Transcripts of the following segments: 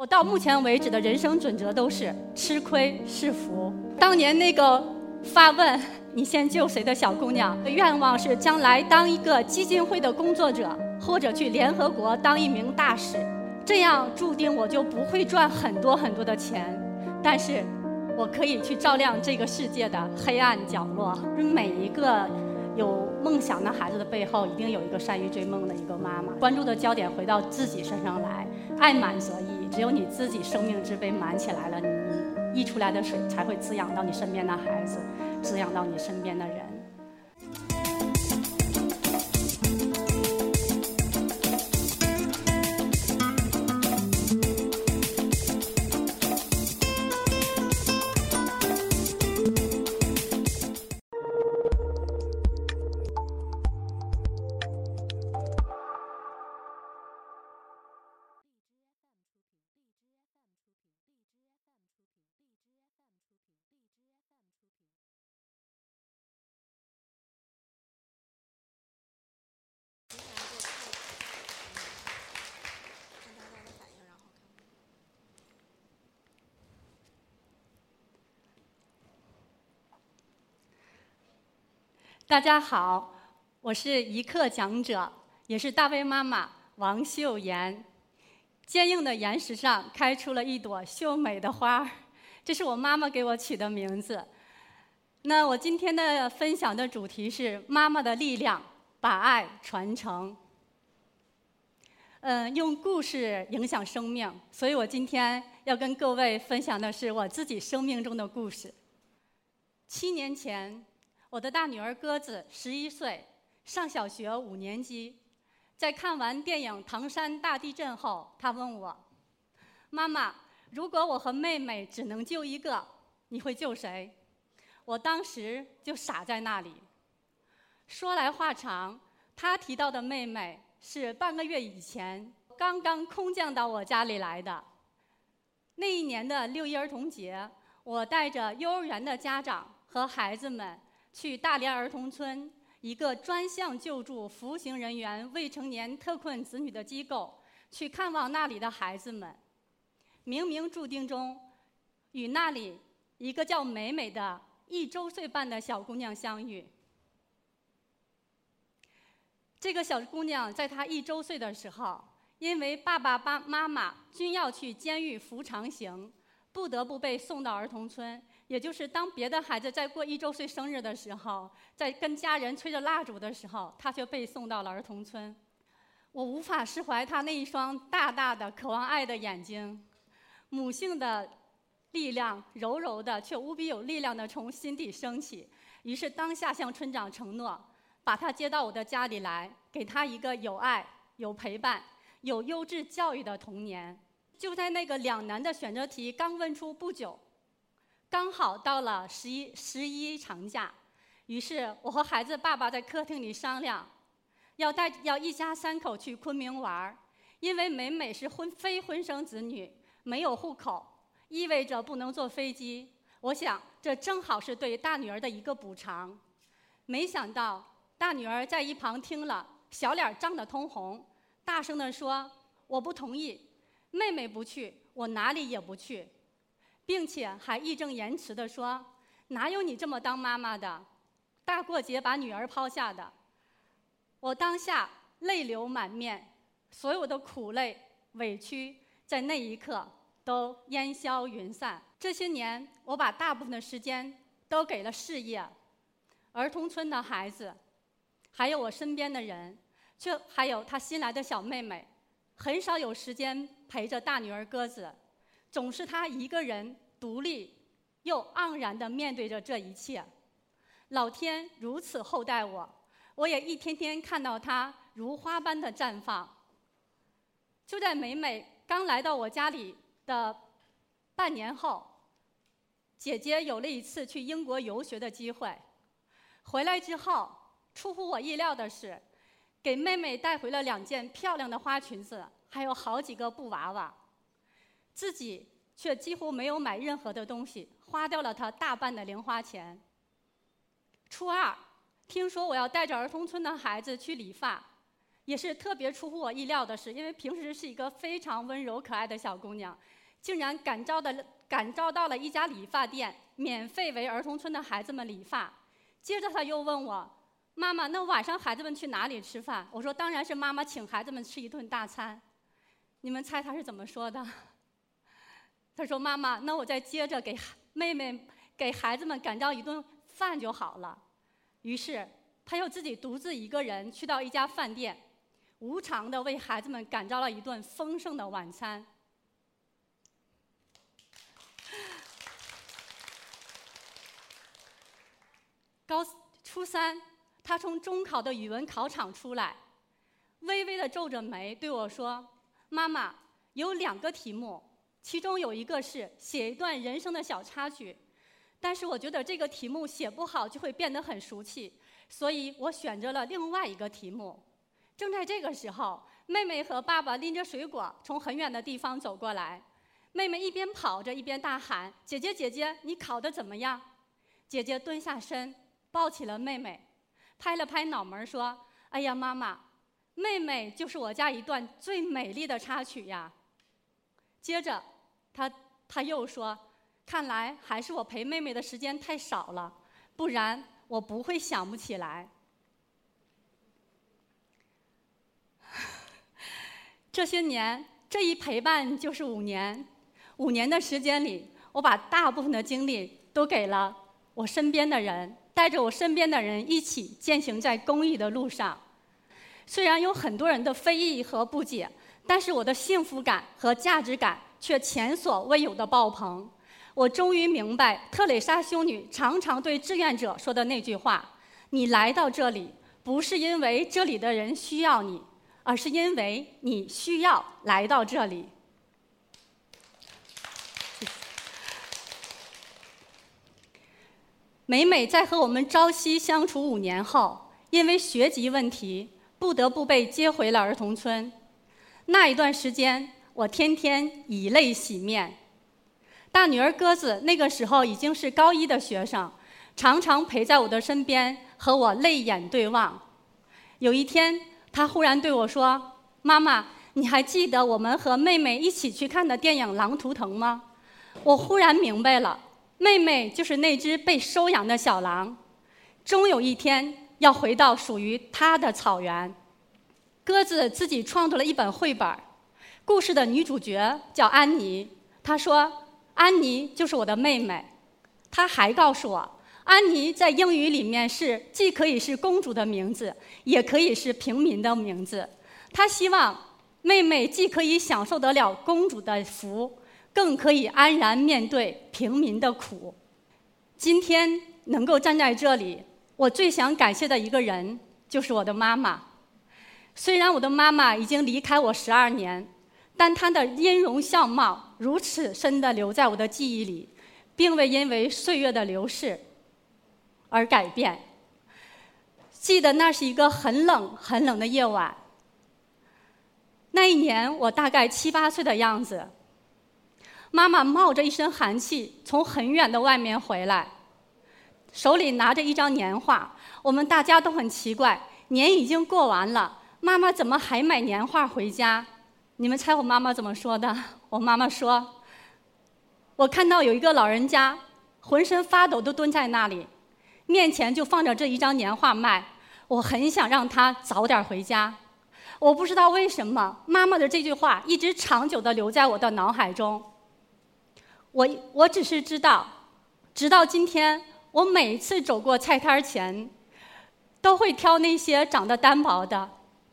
我到目前为止的人生准则都是吃亏是福。当年那个发问“你先救谁”的小姑娘，愿望是将来当一个基金会的工作者，或者去联合国当一名大使。这样注定我就不会赚很多很多的钱，但是我可以去照亮这个世界的黑暗角落。每一个有梦想的孩子的背后，一定有一个善于追梦的一个妈妈。关注的焦点回到自己身上来，爱满则溢。只有你自己生命之杯满起来了，你溢出来的水才会滋养到你身边的孩子，滋养到你身边的人。大家好，我是一课讲者，也是大卫妈妈王秀妍。坚硬的岩石上开出了一朵秀美的花儿，这是我妈妈给我取的名字。那我今天的分享的主题是妈妈的力量，把爱传承。嗯，用故事影响生命，所以我今天要跟各位分享的是我自己生命中的故事。七年前。我的大女儿鸽子十一岁，上小学五年级，在看完电影《唐山大地震》后，她问我：“妈妈，如果我和妹妹只能救一个，你会救谁？”我当时就傻在那里。说来话长，她提到的妹妹是半个月以前刚刚空降到我家里来的。那一年的六一儿童节，我带着幼儿园的家长和孩子们。去大连儿童村一个专项救助服刑人员未成年特困子女的机构，去看望那里的孩子们。冥冥注定中，与那里一个叫美美的一周岁半的小姑娘相遇。这个小姑娘在她一周岁的时候，因为爸爸、爸妈妈均要去监狱服长刑，不得不被送到儿童村。也就是当别的孩子在过一周岁生日的时候，在跟家人吹着蜡烛的时候，他却被送到了儿童村。我无法释怀他那一双大大的渴望爱的眼睛，母性的力量柔柔的却无比有力量的从心底升起。于是当下向村长承诺，把他接到我的家里来，给他一个有爱、有陪伴、有优质教育的童年。就在那个两难的选择题刚问出不久。刚好到了十一十一长假，于是我和孩子爸爸在客厅里商量，要带要一家三口去昆明玩儿，因为美美是婚非婚生子女，没有户口，意味着不能坐飞机。我想这正好是对大女儿的一个补偿。没想到大女儿在一旁听了，小脸涨得通红，大声地说：“我不同意，妹妹不去，我哪里也不去。”并且还义正言辞地说：“哪有你这么当妈妈的？大过节把女儿抛下的。”我当下泪流满面，所有的苦累、委屈在那一刻都烟消云散。这些年，我把大部分的时间都给了事业、儿童村的孩子，还有我身边的人，却还有他新来的小妹妹，很少有时间陪着大女儿鸽子。总是他一个人独立又盎然地面对着这一切，老天如此厚待我，我也一天天看到他如花般的绽放。就在美美刚来到我家里的半年后，姐姐有了一次去英国游学的机会，回来之后，出乎我意料的是，给妹妹带回了两件漂亮的花裙子，还有好几个布娃娃。自己却几乎没有买任何的东西，花掉了他大半的零花钱。初二，听说我要带着儿童村的孩子去理发，也是特别出乎我意料的是，因为平时是一个非常温柔可爱的小姑娘，竟然感召的感召到了一家理发店，免费为儿童村的孩子们理发。接着她又问我：“妈妈，那晚上孩子们去哪里吃饭？”我说：“当然是妈妈请孩子们吃一顿大餐。”你们猜她是怎么说的？他说：“妈妈，那我再接着给妹妹给孩子们感召一顿饭就好了。”于是，他又自己独自一个人去到一家饭店。无偿的为孩子们感召了一顿丰盛的晚餐。高初三，他从中考的语文考场出来，微微的皱着眉对我说：“妈妈，有两个题目，其中有一个是写一段人生的小插曲，但是我觉得这个题目写不好就会变得很俗气，所以我选择了另外一个题目。”正在这个时候，妹妹和爸爸拎着水果从很远的地方走过来。妹妹一边跑着一边大喊：“姐姐，姐姐，你考得怎么样？”姐姐蹲下身，抱起了妹妹，拍了拍脑门说：“哎呀，妈妈，妹妹就是我家一段最美丽的插曲呀。”接着，他他又说：“看来还是我陪妹妹的时间太少了，不然我不会想不起来。”这些年，这一陪伴就是五年。五年的时间里，我把大部分的精力都给了我身边的人，带着我身边的人一起践行在公益的路上。虽然有很多人的非议和不解，但是我的幸福感和价值感却前所未有的爆棚。我终于明白特蕾莎修女常常对志愿者说的那句话：“你来到这里，不是因为这里的人需要你。”而是因为你需要来到这里。美美在和我们朝夕相处五年后，因为学籍问题，不得不被接回了儿童村。那一段时间，我天天以泪洗面。大女儿鸽子那个时候已经是高一的学生，常常陪在我的身边，和我泪眼对望。有一天。她忽然对我说：“妈妈，你还记得我们和妹妹一起去看的电影《狼图腾》吗？”我忽然明白了，妹妹就是那只被收养的小狼，终有一天要回到属于它的草原。鸽子自己创作了一本绘本，故事的女主角叫安妮。她说：“安妮就是我的妹妹。”她还告诉我。安妮在英语里面是既可以是公主的名字，也可以是平民的名字。她希望妹妹既可以享受得了公主的福，更可以安然面对平民的苦。今天能够站在这里，我最想感谢的一个人就是我的妈妈。虽然我的妈妈已经离开我十二年，但她的音容笑貌如此深地留在我的记忆里，并未因为岁月的流逝。而改变。记得那是一个很冷很冷的夜晚。那一年我大概七八岁的样子。妈妈冒着一身寒气从很远的外面回来，手里拿着一张年画。我们大家都很奇怪，年已经过完了，妈妈怎么还买年画回家？你们猜我妈妈怎么说的？我妈妈说：“我看到有一个老人家，浑身发抖，都蹲在那里。”面前就放着这一张年画卖，我很想让他早点回家。我不知道为什么，妈妈的这句话一直长久地留在我的脑海中。我我只是知道，直到今天，我每次走过菜摊前，都会挑那些长得单薄的、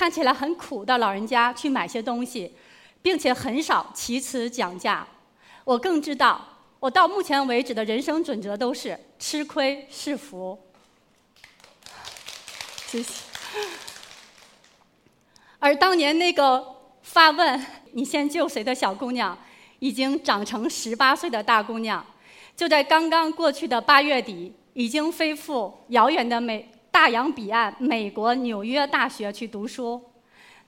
看起来很苦的老人家去买些东西，并且很少其词讲价。我更知道。我到目前为止的人生准则都是吃亏是福。谢谢。而当年那个发问“你先救谁”的小姑娘，已经长成十八岁的大姑娘，就在刚刚过去的八月底，已经飞赴遥远的美大洋彼岸美国纽约大学去读书。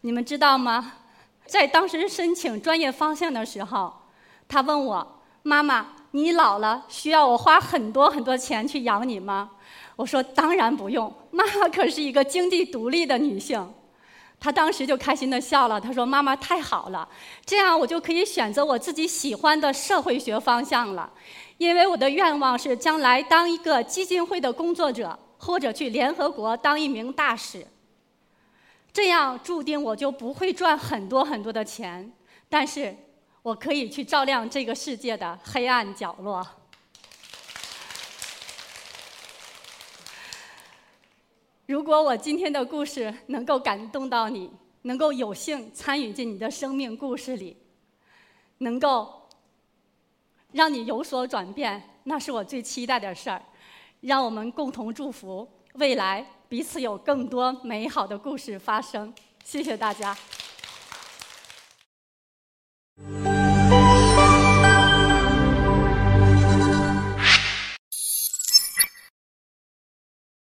你们知道吗？在当时申请专业方向的时候，她问我：“妈妈。”你老了，需要我花很多很多钱去养你吗？我说当然不用，妈妈可是一个经济独立的女性。他当时就开心的笑了，他说：“妈妈太好了，这样我就可以选择我自己喜欢的社会学方向了，因为我的愿望是将来当一个基金会的工作者，或者去联合国当一名大使。这样注定我就不会赚很多很多的钱，但是我可以去照亮这个世界的黑暗角落。”如果我今天的故事能够感动到你，能够有幸参与进你的生命故事里，能够让你有所转变，那是我最期待的事儿。让我们共同祝福未来，彼此有更多美好的故事发生。谢谢大家。